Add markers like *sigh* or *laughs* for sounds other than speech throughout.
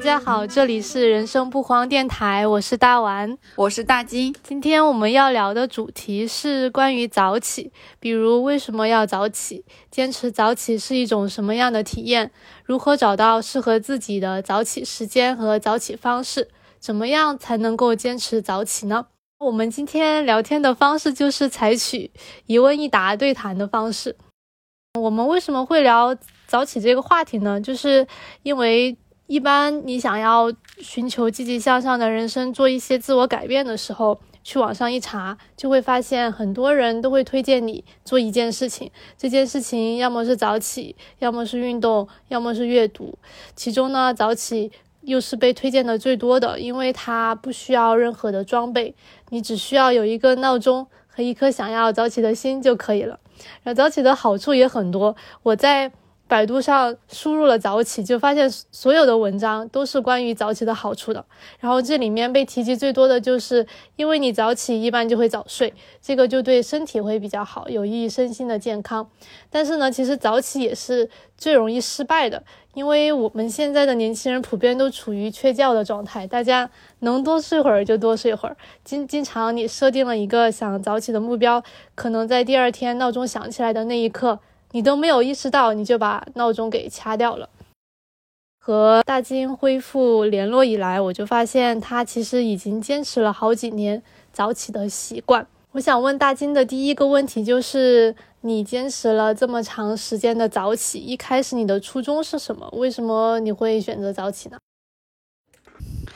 家好，这里是人生不慌电台，我是大丸，我是大金。今天我们要聊的主题是关于早起，比如为什么要早起，坚持早起是一种什么样的体验，如何找到适合自己的早起时间和早起方式，怎么样才能够坚持早起呢？我们今天聊天的方式就是采取一问一答对谈的方式。我们为什么会聊早起这个话题呢？就是因为一般你想要寻求积极向上的人生，做一些自我改变的时候，去网上一查，就会发现很多人都会推荐你做一件事情。这件事情要么是早起，要么是运动，要么是阅读。其中呢，早起又是被推荐的最多的，因为它不需要任何的装备，你只需要有一个闹钟和一颗想要早起的心就可以了。然后早起的好处也很多，我在百度上输入了早起，就发现所有的文章都是关于早起的好处的。然后这里面被提及最多的就是，因为你早起一般就会早睡，这个就对身体会比较好，有益身心的健康。但是呢，其实早起也是最容易失败的，因为我们现在的年轻人普遍都处于缺觉的状态，大家能多睡会儿就多睡会儿。经经常你设定了一个想早起的目标，可能在第二天闹钟响起来的那一刻。你都没有意识到，你就把闹钟给掐掉了。和大金恢复联络以来，我就发现他其实已经坚持了好几年早起的习惯。我想问大金的第一个问题就是：你坚持了这么长时间的早起，一开始你的初衷是什么？为什么你会选择早起呢？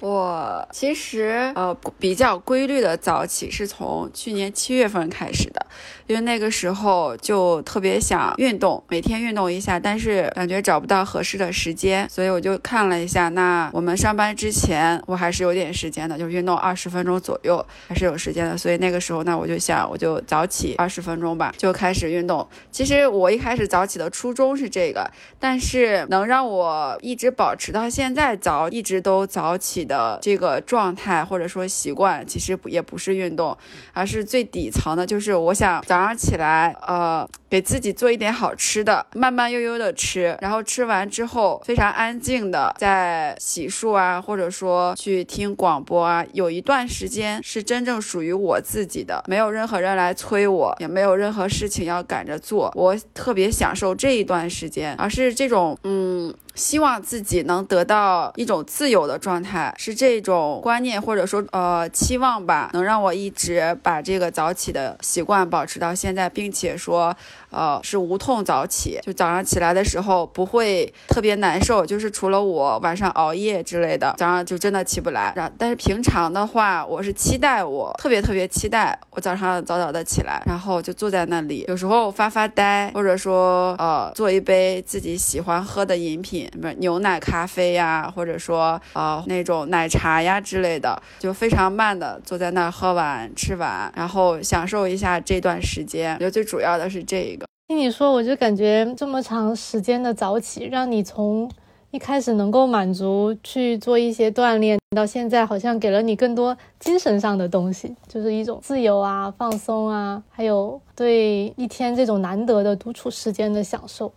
我其实呃比较规律的早起是从去年七月份开始的，因为那个时候就特别想运动，每天运动一下，但是感觉找不到合适的时间，所以我就看了一下，那我们上班之前我还是有点时间的，就运动二十分钟左右还是有时间的，所以那个时候那我就想我就早起二十分钟吧，就开始运动。其实我一开始早起的初衷是这个，但是能让我一直保持到现在早一直都早起。的这个状态或者说习惯，其实也不是运动，而是最底层的，就是我想早上起来，呃，给自己做一点好吃的，慢慢悠悠的吃，然后吃完之后非常安静的在洗漱啊，或者说去听广播啊，有一段时间是真正属于我自己的，没有任何人来催我，也没有任何事情要赶着做，我特别享受这一段时间，而是这种，嗯。希望自己能得到一种自由的状态，是这种观念或者说呃期望吧，能让我一直把这个早起的习惯保持到现在，并且说。呃，是无痛早起，就早上起来的时候不会特别难受，就是除了我晚上熬夜之类的，早上就真的起不来。然但是平常的话，我是期待我特别特别期待我早上早早的起来，然后就坐在那里，有时候发发呆，或者说呃做一杯自己喜欢喝的饮品，不是牛奶咖啡呀，或者说呃那种奶茶呀之类的，就非常慢的坐在那喝完吃完，然后享受一下这段时间。我觉得最主要的是这个。听你说，我就感觉这么长时间的早起，让你从一开始能够满足去做一些锻炼，到现在好像给了你更多精神上的东西，就是一种自由啊、放松啊，还有对一天这种难得的独处时间的享受。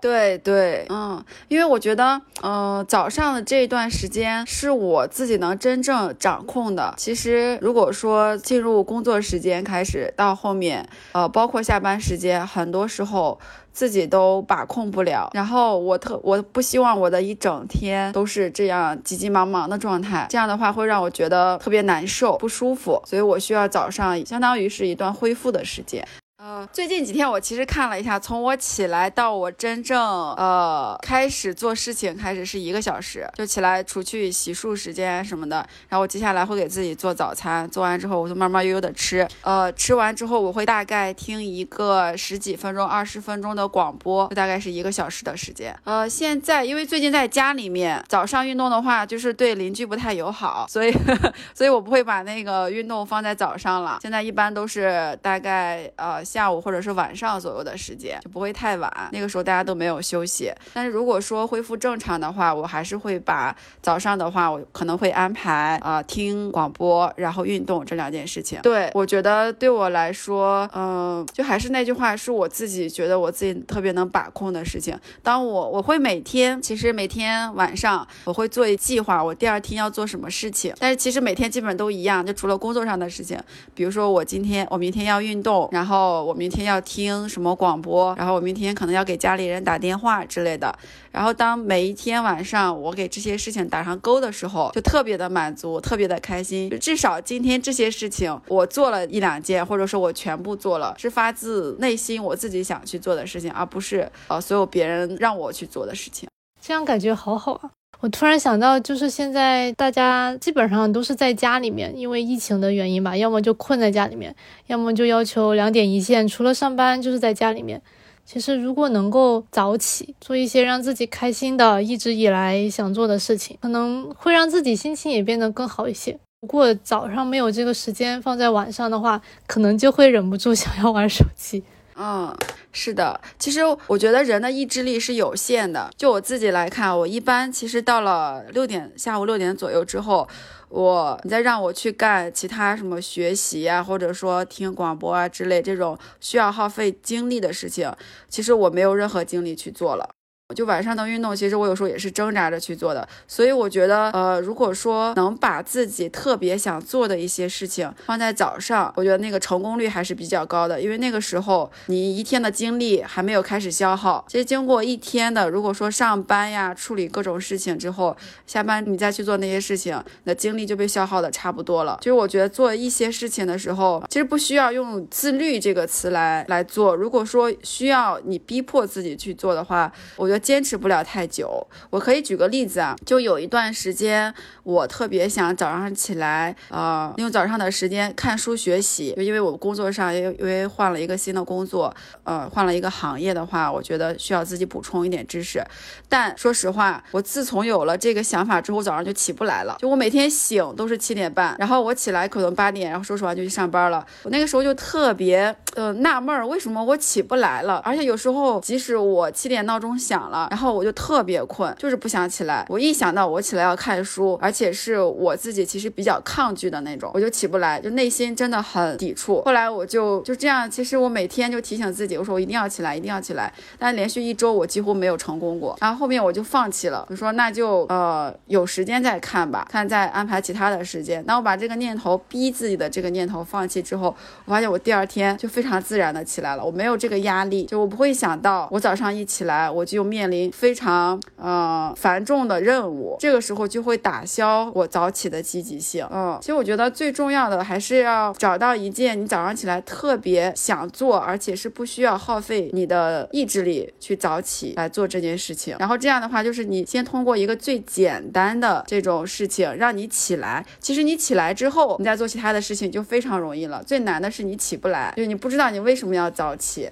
对对，嗯，因为我觉得，呃，早上的这一段时间是我自己能真正掌控的。其实，如果说进入工作时间开始到后面，呃，包括下班时间，很多时候自己都把控不了。然后我特我不希望我的一整天都是这样急急忙忙的状态，这样的话会让我觉得特别难受、不舒服。所以我需要早上，相当于是一段恢复的时间。呃，最近几天我其实看了一下，从我起来到我真正呃开始做事情开始是一个小时，就起来除去洗漱时间什么的，然后我接下来会给自己做早餐，做完之后我就慢慢悠悠的吃，呃，吃完之后我会大概听一个十几分钟、二十分钟的广播，大概是一个小时的时间。呃，现在因为最近在家里面，早上运动的话就是对邻居不太友好，所以 *laughs* 所以我不会把那个运动放在早上了。现在一般都是大概呃。下午或者是晚上左右的时间，就不会太晚。那个时候大家都没有休息。但是如果说恢复正常的话，我还是会把早上的话，我可能会安排啊听广播，然后运动这两件事情。对我觉得对我来说，嗯，就还是那句话，是我自己觉得我自己特别能把控的事情。当我我会每天，其实每天晚上我会做一计划，我第二天要做什么事情。但是其实每天基本都一样，就除了工作上的事情，比如说我今天我明天要运动，然后我明天要听什么广播，然后我明天可能要给家里人打电话之类的。然后当每一天晚上我给这些事情打上勾的时候，就特别的满足，特别的开心。至少今天这些事情我做了一两件，或者说我全部做了，是发自内心我自己想去做的事情，而不是呃所有别人让我去做的事情。这样感觉好好啊！我突然想到，就是现在大家基本上都是在家里面，因为疫情的原因吧，要么就困在家里面，要么就要求两点一线，除了上班就是在家里面。其实如果能够早起，做一些让自己开心的、一直以来想做的事情，可能会让自己心情也变得更好一些。如果早上没有这个时间放在晚上的话，可能就会忍不住想要玩手机。嗯，是的，其实我觉得人的意志力是有限的。就我自己来看，我一般其实到了六点，下午六点左右之后，我你再让我去干其他什么学习啊，或者说听广播啊之类这种需要耗费精力的事情，其实我没有任何精力去做了。就晚上的运动，其实我有时候也是挣扎着去做的，所以我觉得，呃，如果说能把自己特别想做的一些事情放在早上，我觉得那个成功率还是比较高的，因为那个时候你一天的精力还没有开始消耗。其实经过一天的，如果说上班呀、处理各种事情之后，下班你再去做那些事情，那精力就被消耗的差不多了。其实我觉得做一些事情的时候，其实不需要用自律这个词来来做。如果说需要你逼迫自己去做的话，我觉得。坚持不了太久，我可以举个例子啊，就有一段时间，我特别想早上起来，呃，用早上的时间看书学习，就因为我工作上因为换了一个新的工作，呃，换了一个行业的话，我觉得需要自己补充一点知识。但说实话，我自从有了这个想法之后，早上就起不来了，就我每天醒都是七点半，然后我起来可能八点，然后收拾完就去上班了。我那个时候就特别呃纳闷儿，为什么我起不来了？而且有时候即使我七点闹钟响了。然后我就特别困，就是不想起来。我一想到我起来要看书，而且是我自己其实比较抗拒的那种，我就起不来，就内心真的很抵触。后来我就就这样，其实我每天就提醒自己，我说我一定要起来，一定要起来。但连续一周我几乎没有成功过。然后后面我就放弃了，我说那就呃有时间再看吧，看再安排其他的时间。当我把这个念头逼自己的这个念头放弃之后，我发现我第二天就非常自然的起来了，我没有这个压力，就我不会想到我早上一起来我就面。面临非常呃繁重的任务，这个时候就会打消我早起的积极性。嗯，其实我觉得最重要的还是要找到一件你早上起来特别想做，而且是不需要耗费你的意志力去早起来做这件事情。然后这样的话，就是你先通过一个最简单的这种事情让你起来。其实你起来之后，你再做其他的事情就非常容易了。最难的是你起不来，就是你不知道你为什么要早起。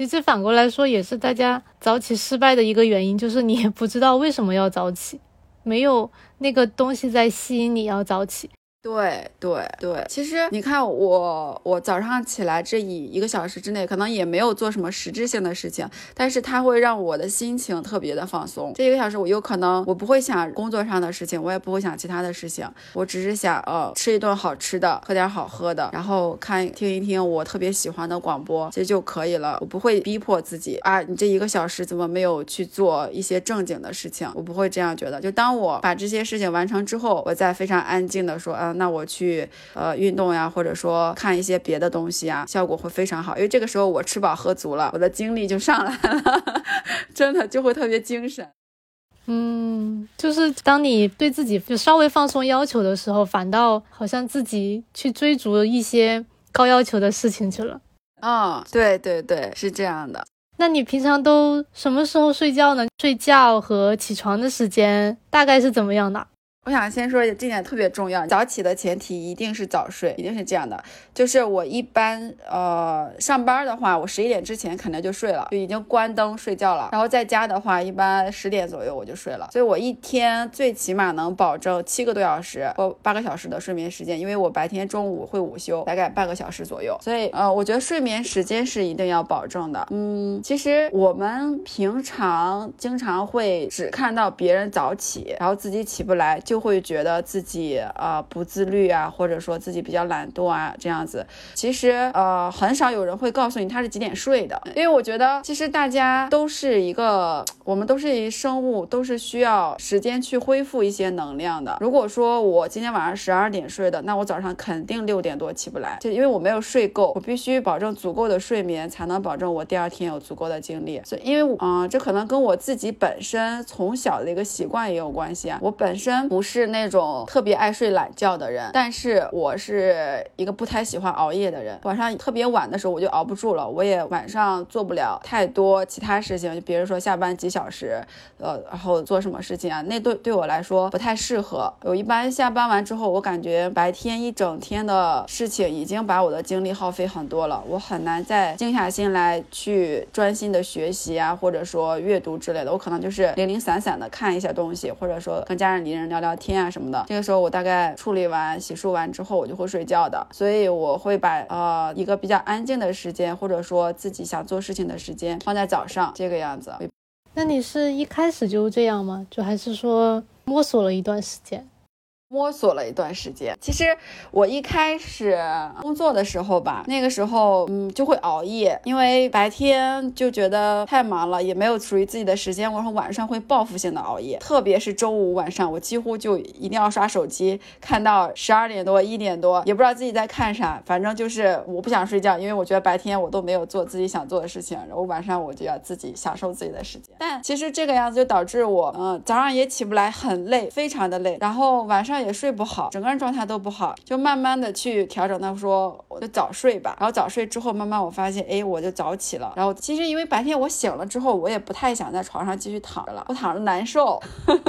其实反过来说，也是大家早起失败的一个原因，就是你也不知道为什么要早起，没有那个东西在吸引你要早起。对对对，其实你看我，我早上起来这一一个小时之内，可能也没有做什么实质性的事情，但是它会让我的心情特别的放松。这一个小时，我有可能我不会想工作上的事情，我也不会想其他的事情，我只是想呃吃一顿好吃的，喝点好喝的，然后看听一听我特别喜欢的广播，这就可以了。我不会逼迫自己啊，你这一个小时怎么没有去做一些正经的事情？我不会这样觉得。就当我把这些事情完成之后，我再非常安静的说啊，嗯。那我去呃运动呀，或者说看一些别的东西啊，效果会非常好。因为这个时候我吃饱喝足了，我的精力就上来了，*laughs* 真的就会特别精神。嗯，就是当你对自己就稍微放松要求的时候，反倒好像自己去追逐一些高要求的事情去了。嗯，对对对，是这样的。那你平常都什么时候睡觉呢？睡觉和起床的时间大概是怎么样的？我想先说这点特别重要，早起的前提一定是早睡，一定是这样的。就是我一般呃上班的话，我十一点之前肯定就睡了，就已经关灯睡觉了。然后在家的话，一般十点左右我就睡了。所以我一天最起码能保证七个多小时或八个小时的睡眠时间，因为我白天中午会午休，大概半个小时左右。所以呃，我觉得睡眠时间是一定要保证的。嗯，其实我们平常经常会只看到别人早起，然后自己起不来。就会觉得自己呃不自律啊，或者说自己比较懒惰啊，这样子。其实呃很少有人会告诉你他是几点睡的，因为我觉得其实大家都是一个，我们都是一生物，都是需要时间去恢复一些能量的。如果说我今天晚上十二点睡的，那我早上肯定六点多起不来，就因为我没有睡够，我必须保证足够的睡眠，才能保证我第二天有足够的精力。所以因为嗯这可能跟我自己本身从小的一个习惯也有关系啊，我本身不。不是那种特别爱睡懒觉的人，但是我是一个不太喜欢熬夜的人。晚上特别晚的时候我就熬不住了，我也晚上做不了太多其他事情，就比如说下班几小时，呃，然后做什么事情啊，那对对我来说不太适合。我一般下班完之后，我感觉白天一整天的事情已经把我的精力耗费很多了，我很难再静下心来去专心的学习啊，或者说阅读之类的。我可能就是零零散散的看一下东西，或者说跟家人、邻人聊聊。聊天啊什么的，这个时候我大概处理完、洗漱完之后，我就会睡觉的。所以我会把呃一个比较安静的时间，或者说自己想做事情的时间放在早上，这个样子。那你是一开始就这样吗？就还是说摸索了一段时间？摸索了一段时间，其实我一开始工作的时候吧，那个时候嗯就会熬夜，因为白天就觉得太忙了，也没有属于自己的时间，然后晚上会报复性的熬夜，特别是周五晚上，我几乎就一定要刷手机，看到十二点多一点多，也不知道自己在看啥，反正就是我不想睡觉，因为我觉得白天我都没有做自己想做的事情，然后晚上我就要自己享受自己的时间。但其实这个样子就导致我嗯早上也起不来，很累，非常的累，然后晚上。也睡不好，整个人状态都不好，就慢慢的去调整。到说就早睡吧，然后早睡之后，慢慢我发现，哎，我就早起了。然后其实因为白天我醒了之后，我也不太想在床上继续躺着了，我躺着难受，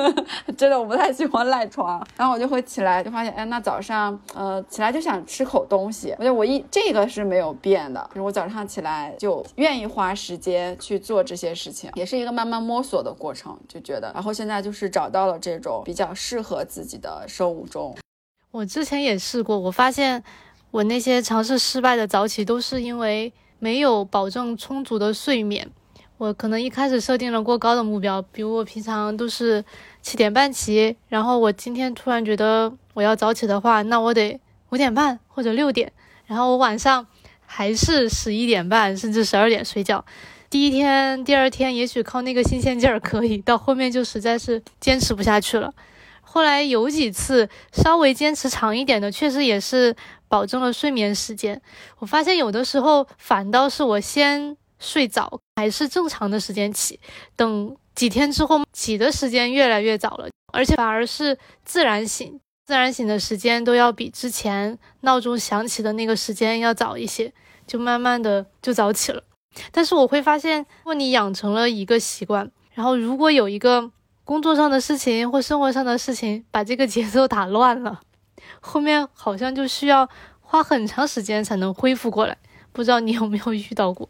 *laughs* 真的我不太喜欢赖床。然后我就会起来，就发现，哎，那早上呃起来就想吃口东西。我觉得我一这个是没有变的，就是我早上起来就愿意花时间去做这些事情，也是一个慢慢摸索的过程，就觉得。然后现在就是找到了这种比较适合自己的。生物钟，我之前也试过，我发现我那些尝试失败的早起都是因为没有保证充足的睡眠。我可能一开始设定了过高的目标，比如我平常都是七点半起，然后我今天突然觉得我要早起的话，那我得五点半或者六点，然后我晚上还是十一点半甚至十二点睡觉。第一天、第二天也许靠那个新鲜劲儿可以，到后面就实在是坚持不下去了。后来有几次稍微坚持长一点的，确实也是保证了睡眠时间。我发现有的时候反倒是我先睡早，还是正常的时间起，等几天之后起的时间越来越早了，而且反而是自然醒，自然醒的时间都要比之前闹钟响起的那个时间要早一些，就慢慢的就早起了。但是我会发现，如果你养成了一个习惯，然后如果有一个。工作上的事情或生活上的事情把这个节奏打乱了，后面好像就需要花很长时间才能恢复过来。不知道你有没有遇到过？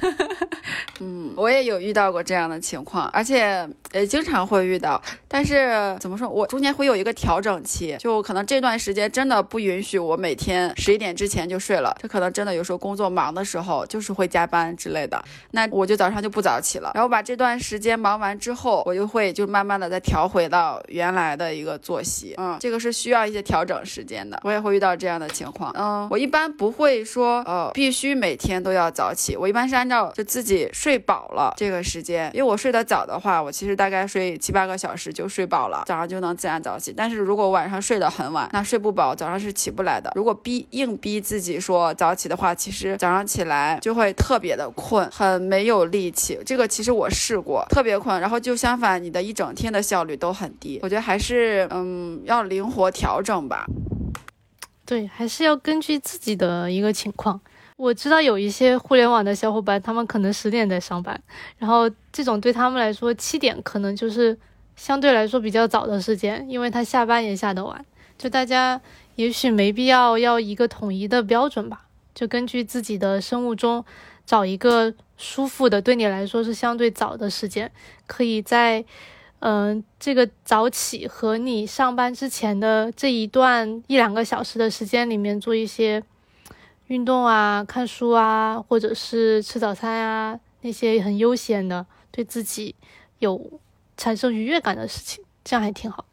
*laughs* 嗯，我也有遇到过这样的情况，而且也经常会遇到。但是怎么说，我中间会有一个调整期，就可能这段时间真的不允许我每天十一点之前就睡了。这可能真的有时候工作忙的时候，就是会加班之类的，那我就早上就不早起了。然后把这段时间忙完之后，我就会就慢慢的再调回到原来的一个作息。嗯，这个是需要一些调整时间的。我也会遇到这样的情况。嗯，我一般不会说，呃，必须每天都要早起。我一般是按照就自己。睡饱了这个时间，因为我睡得早的话，我其实大概睡七八个小时就睡饱了，早上就能自然早起。但是如果晚上睡得很晚，那睡不饱，早上是起不来的。如果逼硬逼自己说早起的话，其实早上起来就会特别的困，很没有力气。这个其实我试过，特别困，然后就相反，你的一整天的效率都很低。我觉得还是嗯要灵活调整吧。对，还是要根据自己的一个情况。我知道有一些互联网的小伙伴，他们可能十点在上班，然后这种对他们来说，七点可能就是相对来说比较早的时间，因为他下班也下得晚。就大家也许没必要要一个统一的标准吧，就根据自己的生物钟找一个舒服的，对你来说是相对早的时间，可以在嗯这个早起和你上班之前的这一段一两个小时的时间里面做一些运动啊、看书啊，或者是吃早餐啊，那些很悠闲的，对自己有产生愉悦感的事情，这样还挺好。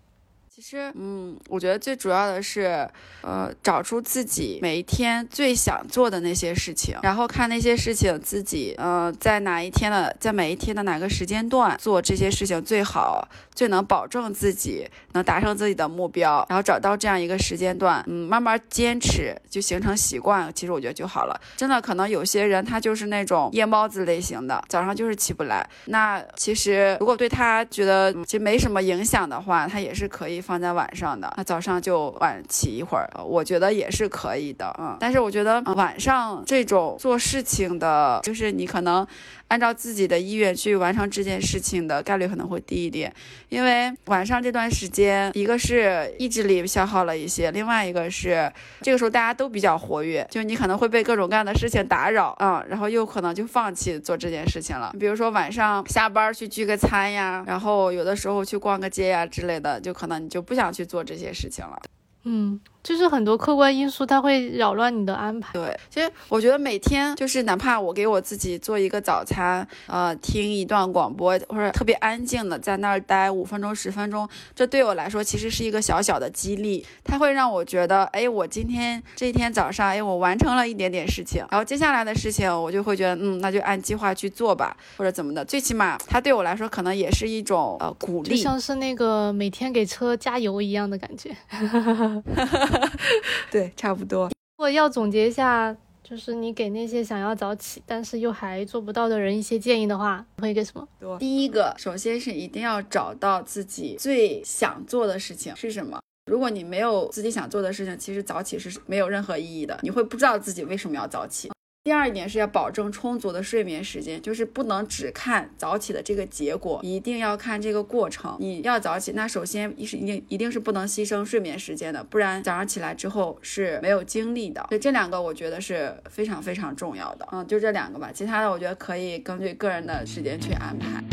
其实，嗯，我觉得最主要的是，呃，找出自己每一天最想做的那些事情，然后看那些事情自己，呃，在哪一天的，在每一天的哪个时间段做这些事情最好，最能保证自己能达成自己的目标，然后找到这样一个时间段，嗯，慢慢坚持，就形成习惯，其实我觉得就好了。真的，可能有些人他就是那种夜猫子类型的，早上就是起不来。那其实如果对他觉得其实没什么影响的话，他也是可以。放在晚上的，那早上就晚起一会儿，我觉得也是可以的，嗯。但是我觉得晚上这种做事情的，就是你可能。按照自己的意愿去完成这件事情的概率可能会低一点，因为晚上这段时间，一个是意志力消耗了一些，另外一个是这个时候大家都比较活跃，就你可能会被各种各样的事情打扰啊，然后又可能就放弃做这件事情了。比如说晚上下班去聚个餐呀，然后有的时候去逛个街呀之类的，就可能你就不想去做这些事情了。嗯。就是很多客观因素，它会扰乱你的安排。对，其实我觉得每天就是哪怕我给我自己做一个早餐，呃，听一段广播，或者特别安静的在那儿待五分钟、十分钟，这对我来说其实是一个小小的激励。它会让我觉得，哎，我今天这一天早上，哎，我完成了一点点事情，然后接下来的事情我就会觉得，嗯，那就按计划去做吧，或者怎么的。最起码它对我来说可能也是一种呃鼓励，就像是那个每天给车加油一样的感觉。*laughs* *laughs* 对，差不多。如果要总结一下，就是你给那些想要早起但是又还做不到的人一些建议的话，会给什么？第一个，首先是一定要找到自己最想做的事情是什么。如果你没有自己想做的事情，其实早起是没有任何意义的，你会不知道自己为什么要早起。第二点是要保证充足的睡眠时间，就是不能只看早起的这个结果，一定要看这个过程。你要早起，那首先一是一定一定是不能牺牲睡眠时间的，不然早上起来之后是没有精力的。所以这两个我觉得是非常非常重要的。嗯，就这两个吧，其他的我觉得可以根据个人的时间去安排。